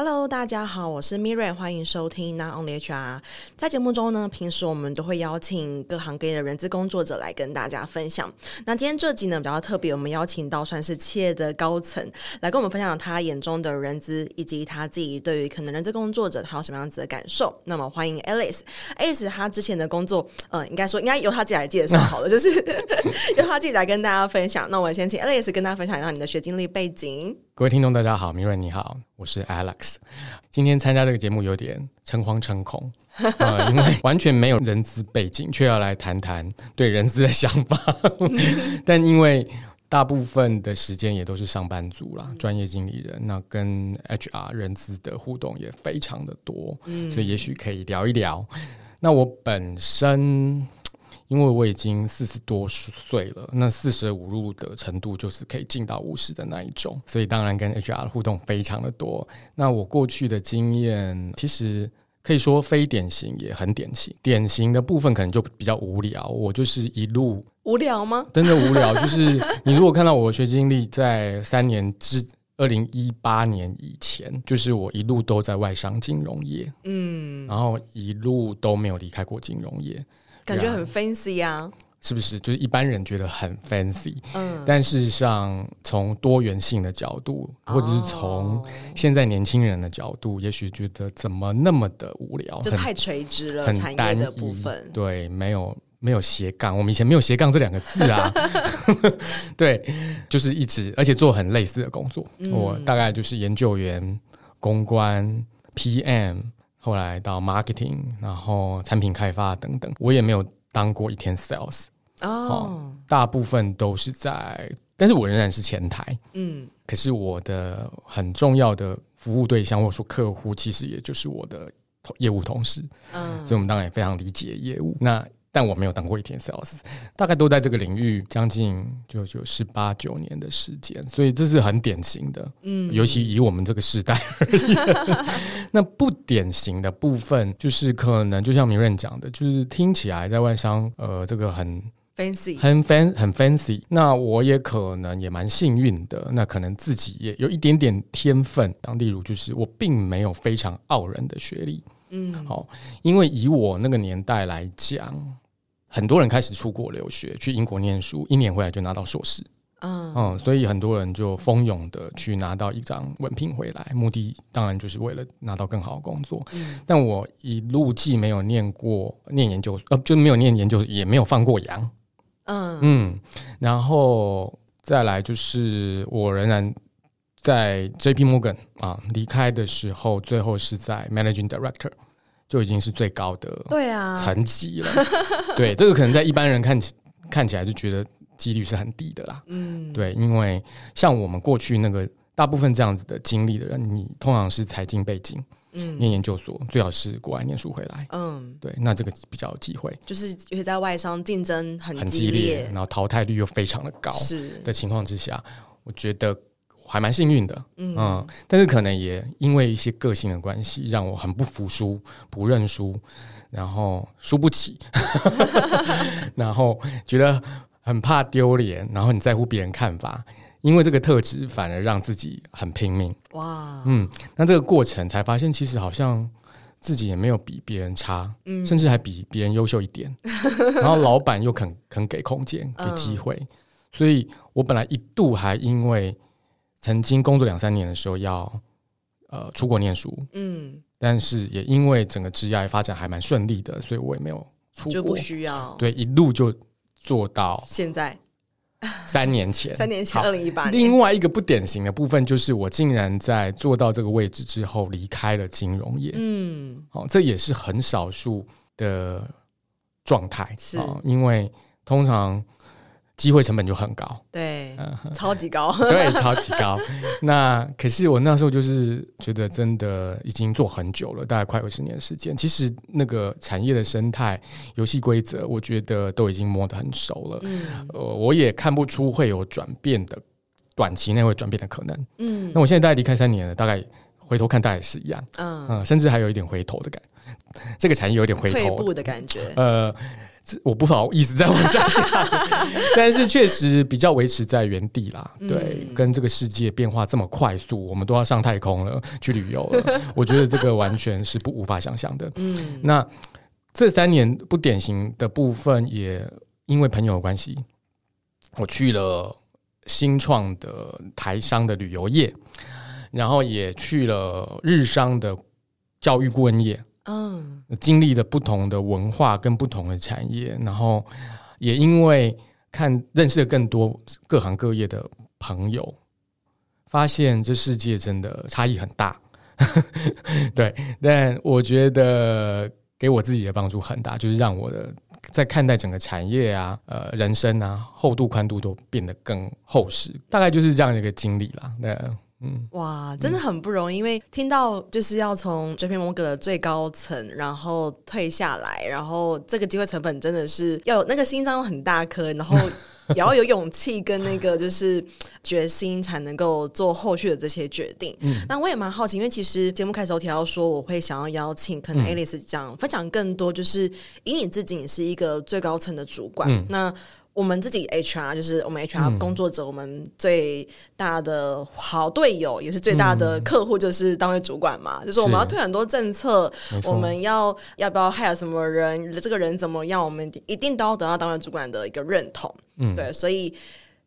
Hello，大家好，我是 Miray 欢迎收听 Not Only HR。在节目中呢，平时我们都会邀请各行各业的人资工作者来跟大家分享。那今天这集呢比较特别，我们邀请到算是企业的高层来跟我们分享他眼中的人资，以及他自己对于可能人资工作者他有什么样子的感受。那么欢迎 Alice，Alice 他之前的工作，呃，应该说应该由他自己来介绍好了，就是 由他自己来跟大家分享。那我先请 Alice 跟大家分享一下你的学经历背景。各位听众，大家好，Miriam 你好，我是 Alex。今天参加这个节目有点诚惶诚恐，呃，因为完全没有人资背景，却要来谈谈对人资的想法。但因为大部分的时间也都是上班族啦，专业经理人，那跟 HR 人资的互动也非常的多，所以也许可以聊一聊。那我本身。因为我已经四十多岁了，那四舍五入的程度就是可以进到五十的那一种，所以当然跟 HR 的互动非常的多。那我过去的经验其实可以说非典型也很典型，典型的部分可能就比较无聊。我就是一路无聊吗？真的无聊。就是 你如果看到我的学经历，在三年之二零一八年以前，就是我一路都在外商金融业，嗯，然后一路都没有离开过金融业。感觉很 fancy 啊，是不是？就是一般人觉得很 fancy，嗯，但事实上，从多元性的角度，或者是从现在年轻人的角度，哦、也许觉得怎么那么的无聊，就太垂直了，很单一的部分，对，没有没有斜杠，我们以前没有斜杠这两个字啊，对，就是一直，而且做很类似的工作，嗯、我大概就是研究员、公关、PM。后来到 marketing，然后产品开发等等，我也没有当过一天 sales 哦，大部分都是在，但是我仍然是前台，嗯，可是我的很重要的服务对象或者说客户，其实也就是我的业务同事，嗯，所以我们当然也非常理解业务。那但我没有当过一天 sales，大概都在这个领域将近就就十八九年的时间，所以这是很典型的，嗯，尤其以我们这个时代而言，那不典型的部分就是可能就像 Miriam 讲的，就是听起来在外商，呃，这个很 fancy，很 fan 很 fancy，那我也可能也蛮幸运的，那可能自己也有一点点天分，当例如就是我并没有非常傲人的学历，嗯，好，因为以我那个年代来讲。很多人开始出国留学，去英国念书，一年回来就拿到硕士。嗯嗯，所以很多人就蜂拥的去拿到一张文凭回来，目的当然就是为了拿到更好的工作。嗯，但我一路既没有念过念研究，呃，就没有念研究，也没有放过羊。嗯嗯，然后再来就是我仍然在 JP Morgan 啊，离开的时候，最后是在 Managing Director。就已经是最高的对啊。层级了，对，这个可能在一般人看起看起来就觉得几率是很低的啦，嗯，对，因为像我们过去那个大部分这样子的经历的人，你通常是财经背景，嗯，念研究所，最好是国外念书回来，嗯，对，那这个比较有机会，就是因为在外商竞争很激烈，很激烈，然后淘汰率又非常的高，是。的情况之下，我觉得。还蛮幸运的，嗯，嗯，但是可能也因为一些个性的关系，让我很不服输、不认输，然后输不起，然后觉得很怕丢脸，然后很在乎别人看法，因为这个特质反而让自己很拼命。哇，嗯，那这个过程才发现，其实好像自己也没有比别人差，嗯，甚至还比别人优秀一点。然后老板又肯肯给空间、给机会，嗯，所以我本来一度还因为。曾经工作两三年的时候要，呃，出国念书，嗯，但是也因为整个职业发展还蛮顺利的，所以我也没有出国，就不需要，对，一路就做到现在。三年前，三年前，二零一八年。另外一个不典型的部分就是，我竟然在做到这个位置之后离开了金融业，嗯，好，这也是很少数的状态，是，因为通常。机会成本就很高，对，嗯、超级高，对，超级高。那可是我那时候就是觉得，真的已经做很久了，大概快二十年的时间。其实那个产业的生态、游戏规则，我觉得都已经摸得很熟了。嗯，呃，我也看不出会有转变的，短期内会转变的可能。嗯，那我现在大概离开三年了，大概回头看，大概是一样。嗯嗯，甚至还有一点回头的感觉，这个产业有点回头退步的感觉。呃。我不好意思再往下讲，但是确实比较维持在原地啦。对，嗯、跟这个世界变化这么快速，我们都要上太空了，去旅游了。我觉得这个完全是不无法想象的。嗯，那这三年不典型的部分，也因为朋友的关系，我去了新创的台商的旅游业，然后也去了日商的教育顾问业。嗯，经历了不同的文化跟不同的产业，然后也因为看认识了更多各行各业的朋友，发现这世界真的差异很大。对，但我觉得给我自己的帮助很大，就是让我的在看待整个产业啊、呃、人生啊，厚度宽度都变得更厚实。大概就是这样一个经历啦。对。嗯，哇，真的很不容易，嗯、因为听到就是要从 JP Morgan 的最高层，然后退下来，然后这个机会成本真的是要有那个心脏很大颗，然后也 要有勇气跟那个就是决心，才能够做后续的这些决定。嗯，那我也蛮好奇，因为其实节目开头提到说，我会想要邀请可能 Alice 讲、嗯、分享更多，就是以你自己也是一个最高层的主管，嗯、那。我们自己 HR 就是我们 HR 工作者，我们最大的好队友，也是最大的客户，就是单位主管嘛。就是我们要推很多政策，我们要要不要 hire 什么人，这个人怎么样，我们一定都要得到单位主管的一个认同。嗯，对，所以。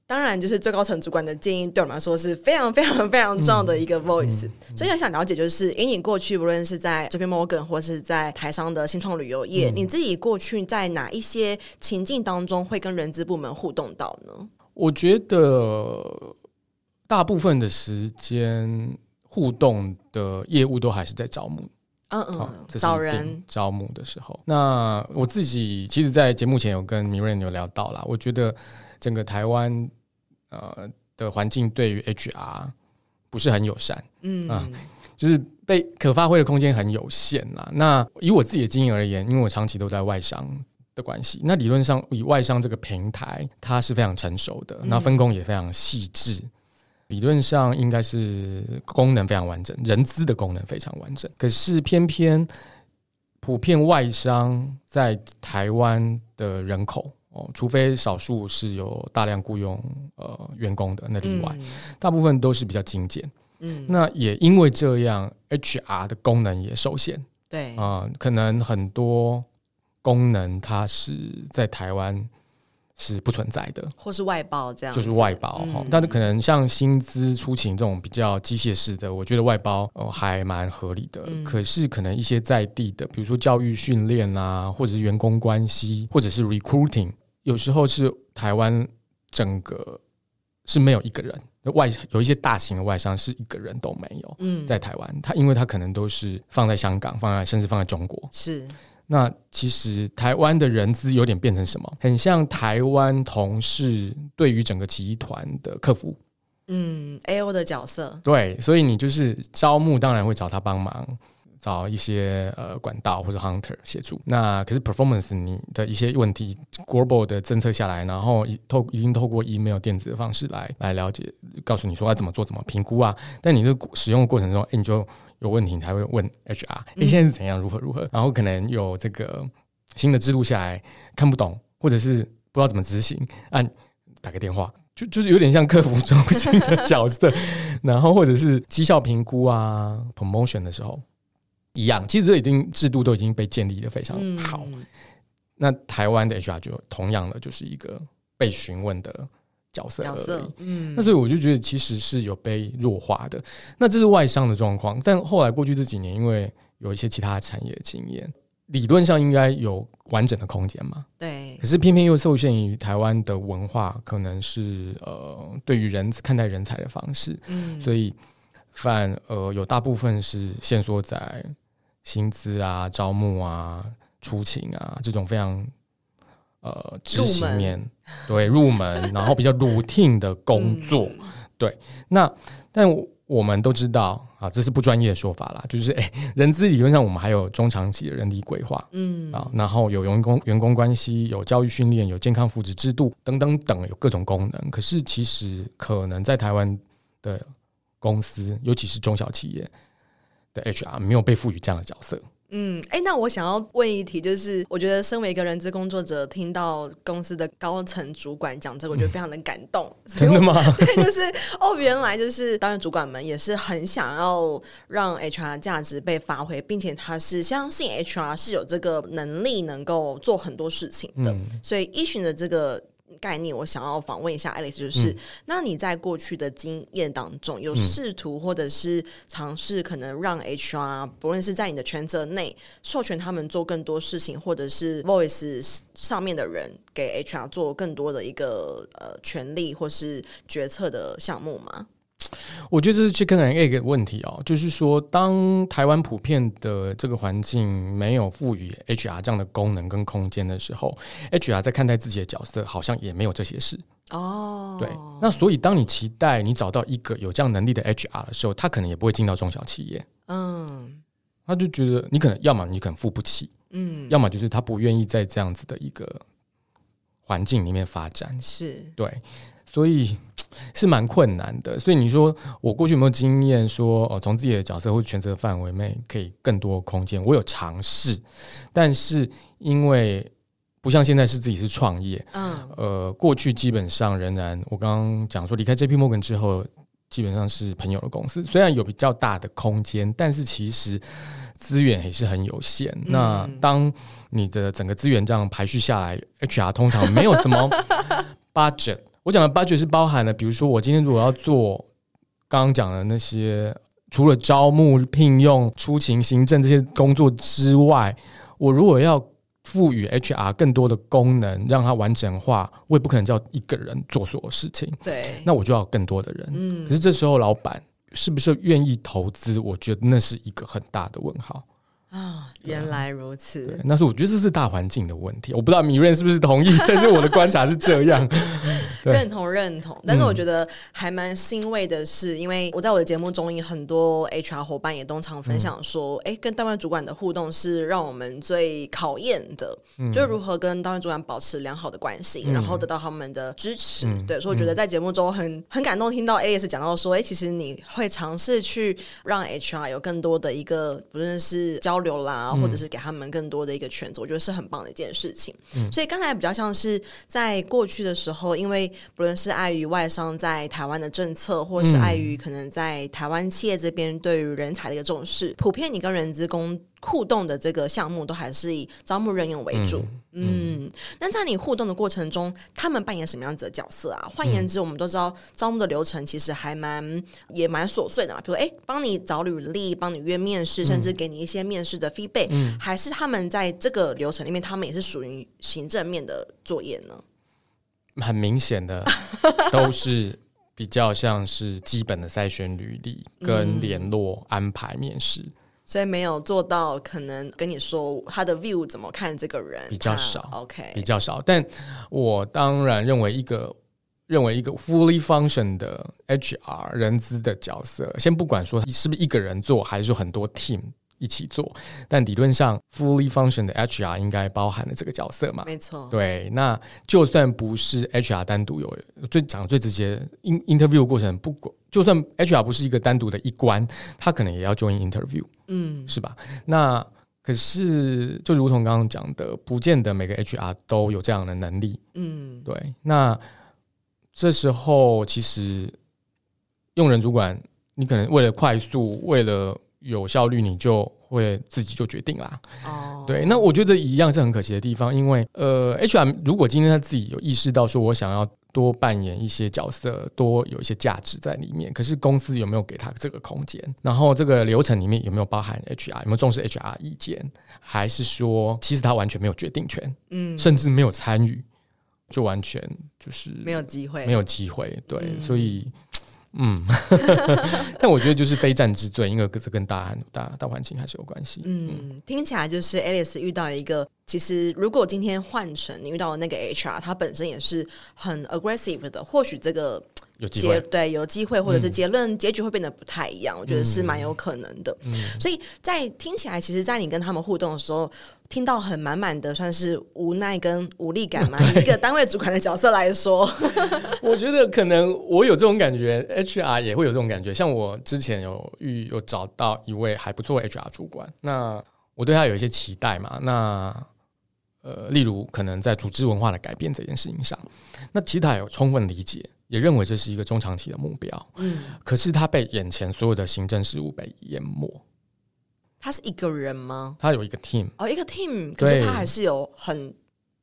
当然，就是最高层主管的建议，对我们来说是非常非常非常重要的一个 voice。嗯嗯、所以，很想了解，就是以你过去，无论是在 JP Morgan 或是在台商的新创旅游业，嗯、你自己过去在哪一些情境当中会跟人资部门互动到呢？我觉得大部分的时间互动的业务都还是在招募。嗯嗯，哦、找人招募的时候，那我自己其实，在节目前有跟 Miriam 有聊到啦，我觉得。整个台湾呃的环境对于 HR 不是很友善，嗯啊，就是被可发挥的空间很有限啦。那以我自己的经验而言，因为我长期都在外商的关系，那理论上以外商这个平台，它是非常成熟的，那分工也非常细致，理论上应该是功能非常完整，人资的功能非常完整。可是偏偏普遍外商在台湾的人口。哦，除非少数是有大量雇佣呃员工的，那例外，嗯、大部分都是比较精简。嗯，那也因为这样，HR 的功能也受限。对啊、呃，可能很多功能它是在台湾是不存在的，或是外包这样，就是外包哈。嗯、但是可能像薪资出勤这种比较机械式的，我觉得外包哦还蛮合理的。嗯、可是可能一些在地的，比如说教育训练啊，或者是员工关系，或者是 recruiting。有时候是台湾整个是没有一个人，外有一些大型的外商是一个人都没有。嗯，在台湾，他因为他可能都是放在香港，放在甚至放在中国。是，那其实台湾的人资有点变成什么？很像台湾同事对于整个集团的客服。嗯，AO 的角色。对，所以你就是招募，当然会找他帮忙。找一些呃管道或者 hunter 协助，那可是 performance 你的一些问题，global 的政策下来，然后透已经透过 email 电子的方式来来了解，告诉你说要怎么做怎么评估啊。但你这使用的过程中，欸，你就有问题，你才会问 HR，哎，欸，现在是怎样，如何如何？然后可能有这个新的制度下来看不懂，或者是不知道怎么执行，按打个电话，就就是有点像客服中心的角色，然后或者是绩效评估啊，promotion 的时候。一样，其实这已经制度都已经被建立的非常好。嗯、那台湾的 HR 就同样的，就是一个被询问的角色。角色，嗯。那所以我就觉得其实是有被弱化的。那这是外商的状况，但后来过去这几年，因为有一些其他产业的经验，理论上应该有完整的空间嘛。对。可是偏偏又受限于台湾的文化，可能是呃，对于人看待人才的方式，嗯。所以反而有大部分是限缩在。薪资啊，招募啊，出勤啊，这种非常呃执行面对入门，然后比较 routine 的工作，嗯、对。那但我们都知道啊，这是不专业的说法啦，就是哎，人资理论上我们还有中长期的人力规划，嗯啊，然后有员工员工关系，有教育训练，有健康福祉制度等等等，有各种功能。可是其实可能在台湾的公司，尤其是中小企业。的 HR 没有被赋予这样的角色，嗯，哎，那我想要问一题，就是我觉得身为一个人资工作者，听到公司的高层主管讲这个，我觉得非常的感动。嗯、真的吗？对，就是哦，原来就是当然主管们也是很想要让 HR 价值被发挥，并且他是相信 HR 是有这个能力能够做很多事情的，嗯、所以依循的这个。概念，我想要访问一下 Alex，就是、嗯、那你在过去的经验当中，有试图或者是尝试可能让 HR，不论是在你的权责内授权他们做更多事情，或者是 Voice 上面的人给 HR 做更多的一个呃权利或是决策的项目吗？我觉得这是 chicken and egg 的问题哦，就是说，当台湾普遍的这个环境没有赋予 HR 这样的功能跟空间的时候，HR 在看待自己的角色，好像也没有这些事哦。对，那所以当你期待你找到一个有这样能力的 HR 的时候，他可能也不会进到中小企业。嗯，他就觉得你可能要么你可能付不起，嗯，要么就是他不愿意在这样子的一个环境里面发展。是对，所以。是蛮困难的，所以你说我过去有没有经验说哦，从自己的角色或权责范围内可以更多空间？我有尝试，但是因为不像现在是自己是创业，嗯，呃，过去基本上仍然我刚刚讲说离开 JP Morgan 之后，基本上是朋友的公司，虽然有比较大的空间，但是其实资源也是很有限。嗯、那当你的整个资源这样排序下来，HR 通常没有什么 budget。我讲的 budget 是包含了，比如说我今天如果要做刚刚讲的那些，除了招募、聘用、出勤、行政这些工作之外，我如果要赋予 HR 更多的功能，让它完整化，我也不可能叫一个人做所有事情。对，那我就要更多的人。嗯，可是这时候老板是不是愿意投资？我觉得那是一个很大的问号。啊，原来如此。那是我觉得这是大环境的问题，我不知道 Miriam 是不是同意，但是我的观察是这样。认同认同，但是我觉得还蛮欣慰的是，因为我在我的节目中，有很多 HR 伙伴也都常分享说，哎、嗯，跟单位主管的互动是让我们最考验的，嗯、就如何跟单位主管保持良好的关系，嗯、然后得到他们的支持。嗯、对，所以我觉得在节目中很很感动，听到 Alex 讲到说，哎，其实你会尝试去让 HR 有更多的一个不论是交流啦，或者是给他们更多的一个选择，我觉得是很棒的一件事情。嗯、所以刚才比较像是在过去的时候，因为不论是碍于外商在台湾的政策，或是碍于可能在台湾企业这边对于人才的一个重视，普遍你跟人资工互动的这个项目都还是以招募任用为主。嗯，那、嗯、在你互动的过程中，他们扮演什么样子的角色啊？换言之，我们都知道招募的流程其实还蛮也蛮琐碎的嘛。比如说，哎，帮你找履历，帮你约面试，甚至给你一些面试的 feedback，嗯、还是他们在这个流程里面，他们也是属于行政面的作业呢？很明显的，都是比较像是基本的筛选履历跟联络安排面试，嗯，所以没有做到可能跟你说他的 view 怎么看这个人比较少，OK 比较少。但我当然认为一个认为一个 fully function 的 HR 人资的角色，先不管说是不是一个人做，还是说很多 team。一起做，但理论上 fully function 的 HR 应该包含了这个角色嘛？没错。对，那就算不是 HR 单独有最讲最直接 interview 过程，不管就算 HR 不是一个单独的一关，他可能也要 join interview，嗯，是吧？那可是就如同刚刚讲的，不见得每个 HR 都有这样的能力，嗯，对。那这时候其实用人主管，你可能为了快速，为了有效率，你就会自己就决定啦。哦，对，那我觉得一样是很可惜的地方，因为呃，HR 如果今天他自己有意识到说，我想要多扮演一些角色，多有一些价值在里面，可是公司有没有给他这个空间？然后这个流程里面有没有包含 HR？有没有重视 HR 意见？还是说其实他完全没有决定权？嗯，甚至没有参与，就完全就是没有机会，没有机会。对，嗯、所以。嗯，但我觉得就是非战之罪，因为这跟大大大环境还是有关系。嗯，听起来就是 Alice 遇到一个，其实如果今天换成你遇到的那个 HR，他本身也是很 aggressive 的，或许这个。有机会，对，有机会，或者是结论、嗯、结局会变得不太一样，我觉得是蛮有可能的。嗯、所以在听起来，其实，在你跟他们互动的时候，听到很满满的，算是无奈跟无力感嘛。一个单位主管的角色来说，我觉得可能我有这种感觉，HR 也会有这种感觉。像我之前有遇有找到一位还不错的 HR 主管，那我对他有一些期待嘛。那呃，例如可能在组织文化的改变这件事情上，那其实他有充分理解，也认为这是一个中长期的目标。嗯，可是他被眼前所有的行政事务被淹没。他是一个人吗？他有一个 team 哦，一个 team，可是他还是有很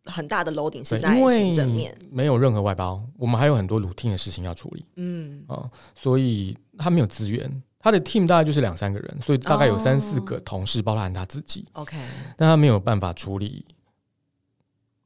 很大的 loading 是在行政面，没有任何外包，我们还有很多 routine 的事情要处理。嗯啊、呃，所以他没有资源，他的 team 大概就是两三个人，所以大概有三四个同事，包含他自己。OK，、哦、但他没有办法处理，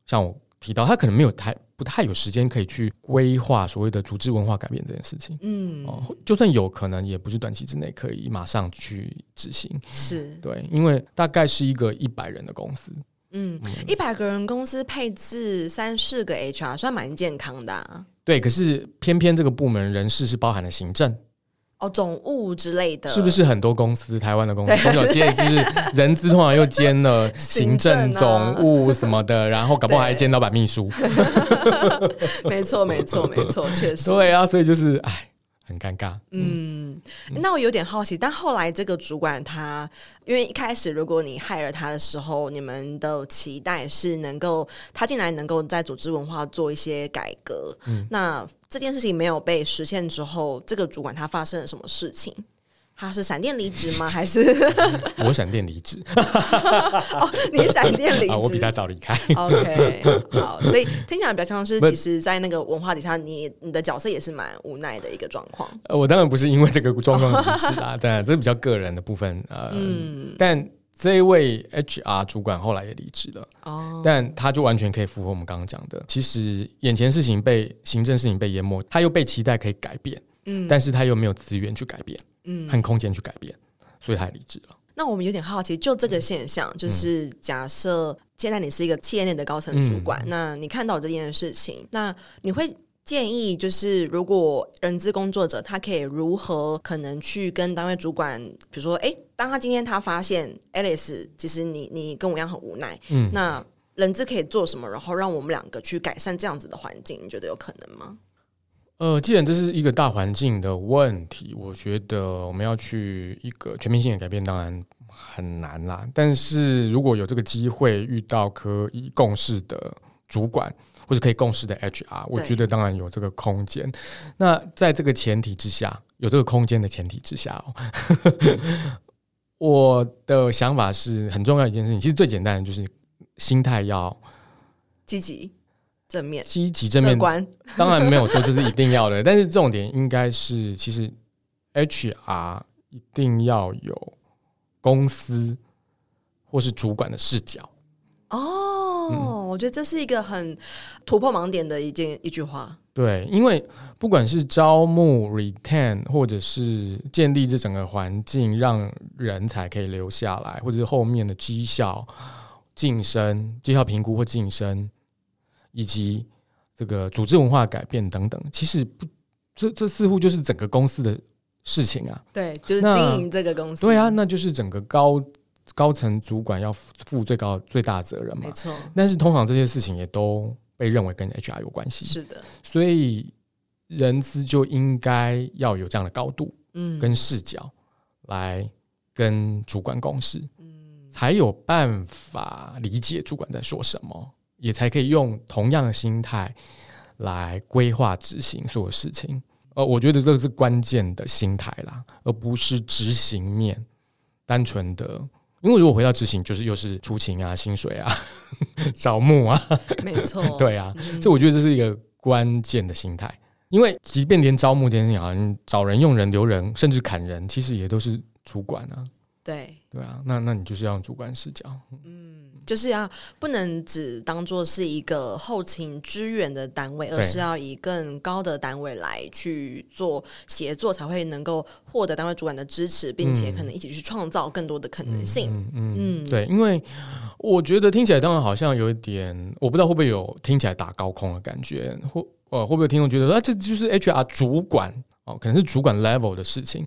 像我提到，他可能没有太。不太有时间可以去规划所谓的组织文化改变这件事情，嗯，哦，就算有可能，也不是短期之内可以马上去执行，是。对，因为大概是一个一百人的公司，嗯，一百个人公司配置三四个 HR，算蛮健康的啊，对，可是偏偏这个部门人事是包含了行政。哦，总务之类的，是不是很多公司？台湾的公司，中小企业就是 人资通常又兼了行政、总务什么的，然后搞不好还兼老板秘书。没错，没错，没错，确实。对啊，所以就是哎。很尴尬。嗯，那我有点好奇，但后来这个主管他，因为一开始如果你 hire 他的时候，你们的期待是能够他进来能够在组织文化做一些改革。嗯，那这件事情没有被实现之后，这个主管他发生了什么事情？他是闪电离职吗？还是 我闪电离职？哦，你闪电离职，我比他早离开。OK，好，所以听起来比较像是，其实，在那个文化底下，你你的角色也是蛮无奈的一个状况。呃，我当然不是因为这个状况离职啦，当然这是比较个人的部分。呃，嗯，但这一位 HR 主管后来也离职了。哦，但他就完全可以符合我们刚刚讲的，其实眼前事情被行政事情被淹没，他又被期待可以改变，嗯，但是他又没有资源去改变。嗯，和空间去改变，所以他离职了。那我们有点好奇，就这个现象，嗯、就是假设现在你是一个企业内的高层主管，嗯、那你看到这件事情，那你会建议，就是如果人资工作者他可以如何可能去跟单位主管，比如说，哎，当他今天他发现 Alice，其实你你跟我一样很无奈，嗯，那人资可以做什么，然后让我们两个去改善这样子的环境，你觉得有可能吗？呃，既然这是一个大环境的问题，我觉得我们要去一个全面性的改变，当然很难啦。但是如果有这个机会遇到可以共事的主管，或者可以共事的 HR，我觉得当然有这个空间。那在这个前提之下，有这个空间的前提之下哦，我的想法是很重要一件事情。其实最简单的就是心态要积极。正面、积极、正面，当然没有错这是一定要的，但是重点应该是，其实 HR 一定要有公司或是主管的视角。哦，嗯、我觉得这是一个很突破盲点的一件一句话。对，因为不管是招募、retain，或者是建立这整个环境，让人才可以留下来，或者是后面的绩效晋升、绩效评估或晋升。以及这个组织文化改变等等，其实不，这这似乎就是整个公司的事情啊。对，就是经营这个公司。对啊，那就是整个高高层主管要负最高最大责任嘛。没错。但是通常这些事情也都被认为跟 HR 有关系。是的。所以人资就应该要有这样的高度，嗯，跟视角来跟主管共事，嗯，才有办法理解主管在说什么。也才可以用同样的心态来规划执行所有事情，呃，我觉得这个是关键的心态啦，而不是执行面单纯的。因为如果回到执行，就是又是出勤啊、薪水啊、招募啊，没错，对啊，所以我觉得这是一个关键的心态。因为即便连招募这件事情，好像找人、用人、留人，甚至砍人，其实也都是主管啊。对，对啊，那那你就是要用主管视角，嗯，就是要不能只当做是一个后勤支援的单位，而是要以更高的单位来去做协作，才会能够获得单位主管的支持，并且可能一起去创造更多的可能性。嗯嗯，嗯，对，因为我觉得听起来当然好像有一点，我不知道会不会有听起来打高空的感觉，或呃会不会听众觉得啊，这就是 HR 主管。哦，可能是主管 level 的事情，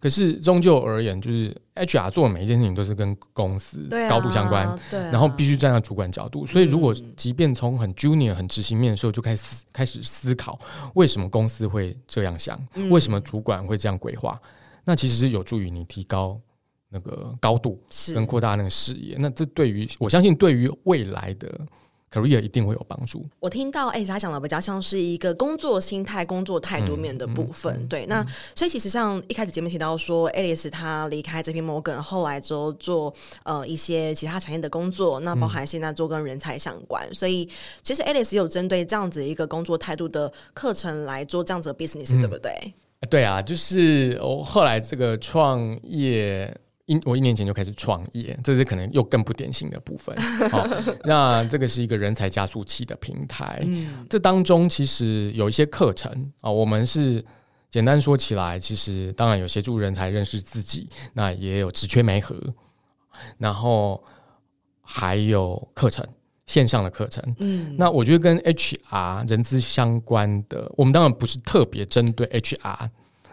可是终究而言，就是 HR 做的每一件事情都是跟公司高度相关，对啊，然后必须站在主管角度。所以，如果即便从很 junior、很执行面的时候就开始思开始思考，为什么公司会这样想，为什么主管会这样规划，那其实是有助于你提高那个高度，是跟扩大那个视野。那这对于我相信，对于未来的。Career 一定会有帮助。我听到哎，他讲的比较像是一个工作心态、工作态度面的部分。嗯嗯、对，那、嗯、所以其实像一开始节目提到说，Alice 他离开这篇 Morgan，后来之后做呃一些其他产业的工作，那包含现在做跟人才相关。嗯、所以其实 Alice 有针对这样子一个工作态度的课程来做这样子的 business，、嗯、对不对？对啊，就是我后来这个创业。一我一年前就开始创业，这是可能又更不典型的部分。好、哦，那这个是一个人才加速器的平台。嗯，这当中其实有一些课程啊、哦，我们是简单说起来，其实当然有协助人才认识自己，那也有职缺媒合，然后还有课程线上的课程。嗯，那我觉得跟 HR 人资相关的，我们当然不是特别针对 HR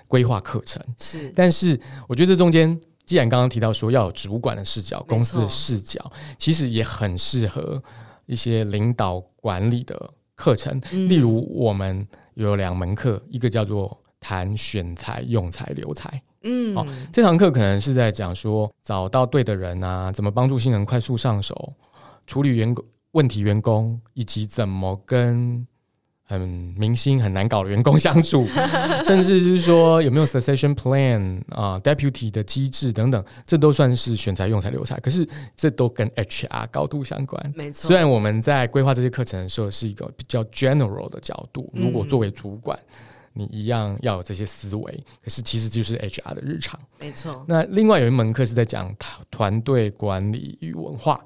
规划课程，是，但是我觉得这中间。既然刚刚提到说要有主管的视角、公司的视角，其实也很适合一些领导管理的课程。例如，我们有两门课，一个叫做谈选才、用才、留才。嗯，好，这堂课可能是在讲说找到对的人啊，怎么帮助新人快速上手，处理员工问题、员工，以及怎么跟。很明星很难搞的员工相处，甚至就是说有没有 succession plan 啊，deputy 的机制等等，这都算是选材、用才、留才。可是这都跟 HR 高度相关。没错，虽然我们在规划这些课程的时候是一个比较 general 的角度，如果作为主管，你一样要有这些思维。可是其实就是 HR 的日常。没错。那另外有一门课是在讲团队管理与文化。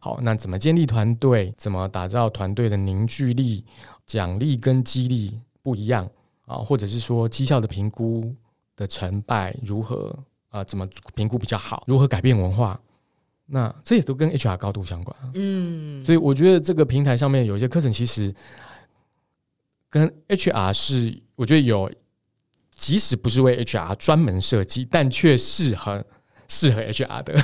好，那怎么建立团队？怎么打造团队的凝聚力？奖励跟激励不一样啊，或者是说绩效的评估的成败如何啊？怎么评估比较好？如何改变文化？那这也都跟 HR 高度相关。嗯，所以我觉得这个平台上面有一些课程，其实跟 HR 是我觉得有，即使不是为 HR 专门设计，但却适合适合 HR 的。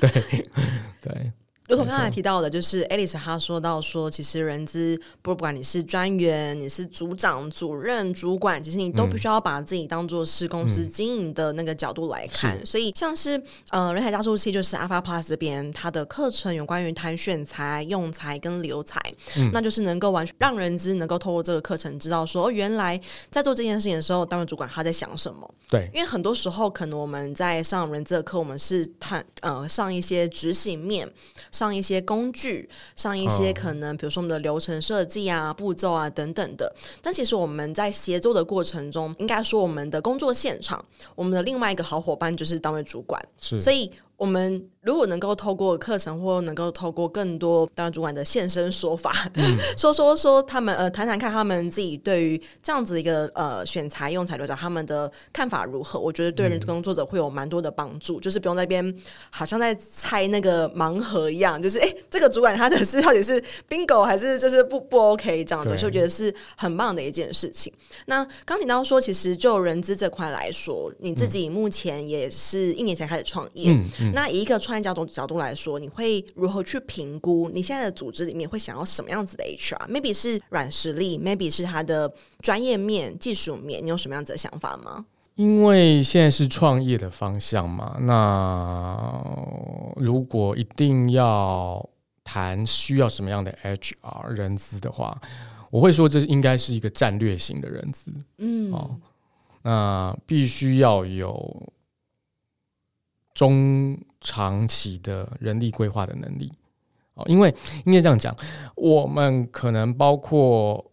对 对。如同刚才提到的，就是 Alice 她说到说，其实人资不管你是专员、你是组长、主任、主管，其实你都必须要把自己当做是公司经营的那个角度来看。嗯、所以，像是呃人才加速器，就是 Alpha Plus 这边它的课程有关于谈选才、用才跟留才，嗯、那就是能够完全让人资能够透过这个课程知道说，原来在做这件事情的时候，单位主管他在想什么。对，因为很多时候可能我们在上人资的课，我们是谈呃上一些执行面。上一些工具，上一些可能，比如说我们的流程设计啊、步骤啊等等的。但其实我们在协作的过程中，应该说我们的工作现场，我们的另外一个好伙伴就是单位主管。是，所以我们。如果能够透过课程，或能够透过更多当主管的现身说法，嗯、说说说他们呃谈谈看他们自己对于这样子一个呃选材用才留才他们的看法如何？我觉得对人工作者会有蛮多的帮助，嗯、就是不用在那边好像在猜那个盲盒一样，就是哎、欸、这个主管他的是到底是 bingo 还是就是不不 OK 这样的，所以我觉得是很棒的一件事情。那刚提到说，其实就人资这块来说，你自己目前也是一年前开始创业，嗯嗯、那以一个创业角度角度来说，你会如何去评估你现在的组织里面会想要什么样子的 HR？Maybe 是软实力，Maybe 是他的专业面、技术面，你有什么样子的想法吗？因为现在是创业的方向嘛，那如果一定要谈需要什么样的 HR 人资的话，我会说这应该是一个战略型的人资。嗯，哦，那必须要有中。长期的人力规划的能力，哦，因为应该这样讲，我们可能包括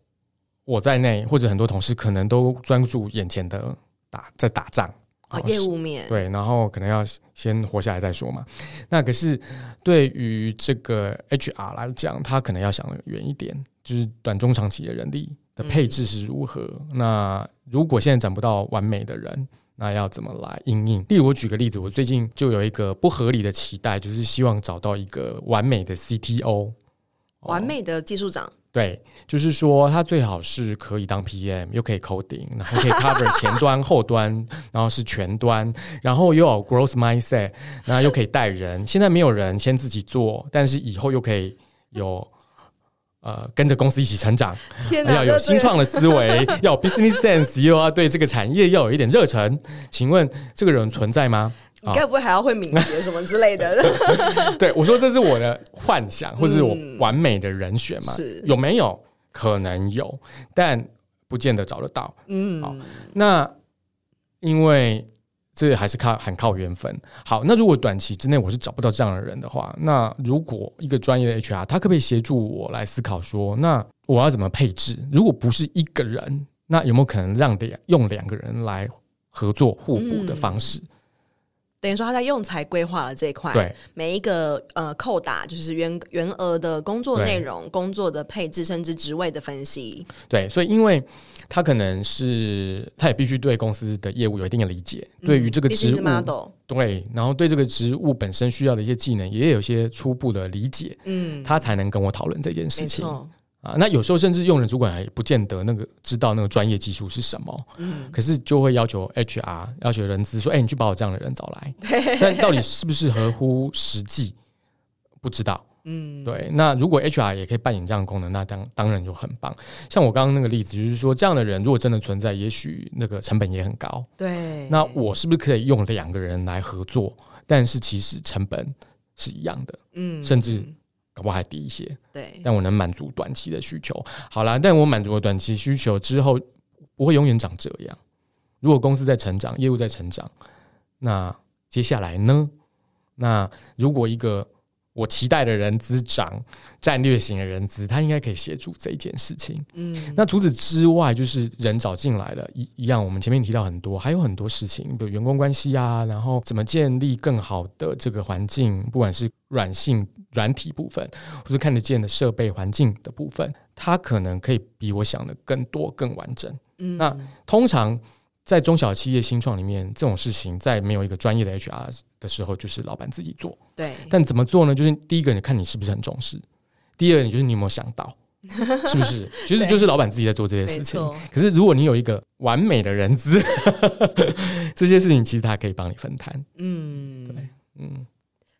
我在内，或者很多同事可能都专注眼前的打在打仗啊，业务面对，然后可能要先活下来再说嘛。那可是对于这个 HR 来讲，他可能要想远一点，就是短中长期的人力的配置是如何。嗯、那如果现在找不到完美的人，那要怎么来应应？例如，我举个例子，我最近就有一个不合理的期待，就是希望找到一个完美的 CTO，完美的技术长。对，就是说他最好是可以当 PM，又可以 coding，然后可以 cover 前端、后端，然后是全端，然后又有 growth mindset，那又可以带人。现在没有人，先自己做，但是以后又可以有。呃，跟着公司一起成长，哪要有新创的思维，要有 business sense，又要对这个产业要有一点热忱。请问这个人存在吗？你该不会还要会敏捷什么之类的？对，我说这是我的幻想，或者是我完美的人选嘛？是有没有可能有，但不见得找得到。嗯，好，那因为这还是靠很靠缘分。好，那如果短期之内我是找不到这样的人的话，那如果一个专业的 HR，他可不可以协助我来思考说，那我要怎么配置？如果不是一个人，那有没有可能让两用两个人来合作互补的方式？嗯等于说他在用材规划了这一块，对。每一个呃扣打就是员员额的工作内容、工作的配置，甚至职位的分析。对，所以因为他可能是他也必须对公司的业务有一定的理解，嗯、对于这个职务，对，然后对这个职务本身需要的一些技能也有一些初步的理解，嗯，他才能跟我讨论这件事情。啊，那有时候甚至用人主管还不见得那个知道那个专业技术是什么，嗯，可是就会要求 HR 要求人资说，哎、欸，你去把我这样的人找来，但到底是不是合乎实际，不知道，嗯，对。那如果 HR 也可以扮演这样的功能，那当当然就很棒。像我刚刚那个例子，就是说这样的人如果真的存在，也许那个成本也很高，对。那我是不是可以用两个人来合作？但是其实成本是一样的，嗯，甚至。搞不好还低一些，对，但我能满足短期的需求。好啦，但我满足了短期需求之后，不会永远长这样。如果公司在成长，业务在成长，那接下来呢？那如果一个我期待的人资长，战略型的人资，他应该可以协助这一件事情。嗯，那除此之外，就是人找进来了，一一样，我们前面提到很多，还有很多事情，比如员工关系啊，然后怎么建立更好的这个环境，不管是软性、软体部分，或是看得见的设备环境的部分，它可能可以比我想的更多、更完整。嗯，那通常。在中小企业新创里面，这种事情在没有一个专业的 HR 的时候，就是老板自己做。对。但怎么做呢？就是第一个，你看你是不是很重视；第二，你就是你有没有想到，是不是？其实就是老板自己在做这些事情。可是如果你有一个完美的人资，这些事情其实他可以帮你分摊。嗯，对，嗯，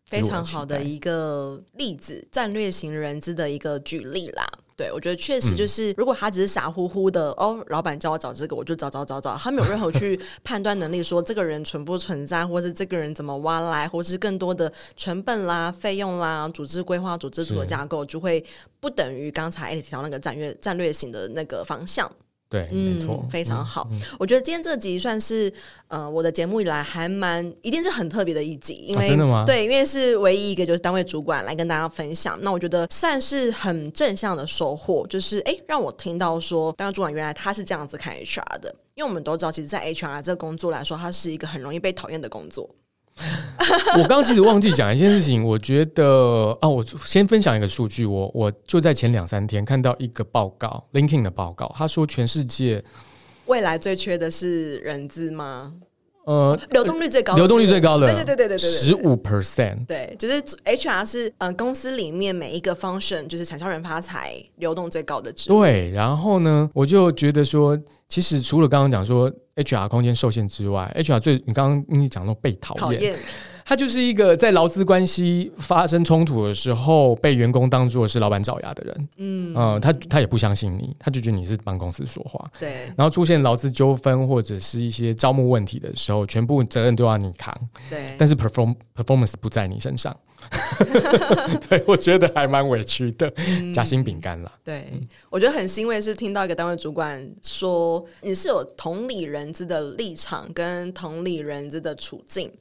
非常好的一个例子，战略型人资的一个举例啦。对，我觉得确实就是，如果他只是傻乎乎的、嗯、哦，老板叫我找这个，我就找找找找，他没有任何去 判断能力，说这个人存不存在，或是这个人怎么挖来，或是更多的成本啦、费用啦、组织规划、组织组的架构，就会不等于刚才 Alex 提到那个战略战略型的那个方向。对，没错、嗯，非常好。我觉得今天这集算是呃，我的节目以来还蛮一定是很特别的一集，因为、啊、真的吗？对，因为是唯一一个就是单位主管来跟大家分享。那我觉得算是很正向的收获，就是哎，让我听到说单位主管原来他是这样子看 HR 的。因为我们都知道，其实，在 HR 这个工作来说，它是一个很容易被讨厌的工作。我刚刚其实忘记讲一件事情，我觉得啊，我先分享一个数据，我我就在前两三天看到一个报告 l i n k i n g 的报告，他说全世界未来最缺的是人资吗？呃，流动率最高的，流动率最高的，对对对对对对，十五 percent，对，就是 HR 是嗯、呃、公司里面每一个 function 就是产销人发财流动最高的职。对，然后呢，我就觉得说，其实除了刚刚讲说 HR 空间受限之外，HR 最你刚刚你讲到被讨厌。他就是一个在劳资关系发生冲突的时候，被员工当做是老板爪牙的人。嗯，呃，他他也不相信你，他就觉得你是帮公司说话。对。然后出现劳资纠纷或者是一些招募问题的时候，全部责任都要你扛。对。但是 perform performance 不在你身上。对，我觉得还蛮委屈的，夹、嗯、心饼干啦。对，我觉得很欣慰是听到一个单位主管说，你是有同理人资的立场跟同理人资的处境。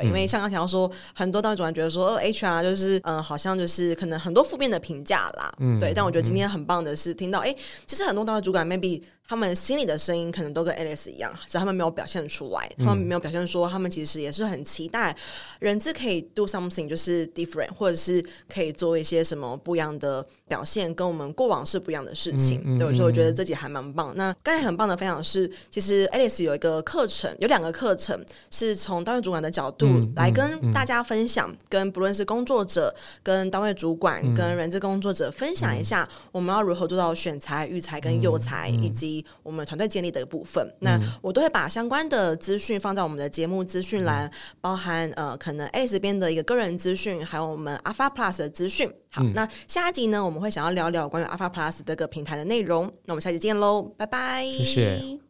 对，因为像刚提到说，很多单位主管觉得说，呃，HR 就是，嗯、呃，好像就是可能很多负面的评价啦。嗯，对。但我觉得今天很棒的是，听到，哎，其实很多单位主管 maybe 他们心里的声音可能都跟 Alex 一样，只是他们没有表现出来，他们没有表现说，他们其实也是很期待人资可以 do something 就是 different，或者是可以做一些什么不一样的。表现跟我们过往是不一样的事情，对，所以我觉得自己还蛮棒。那刚才很棒的分享是，其实 Alex 有一个课程，有两个课程是从单位主管的角度来跟大家分享，跟不论是工作者、跟单位主管、嗯、跟人资工作者分享一下，我们要如何做到选才、育才跟诱才，以及我们团队建立的一部分。嗯、那我都会把相关的资讯放在我们的节目资讯栏，包含呃，可能 Alex 这边的一个个人资讯，还有我们 Alpha Plus 的资讯。好，嗯、那下一集呢，我们会想要聊聊关于 Alpha Plus 这个平台的内容。那我们下期见喽，拜拜，谢谢。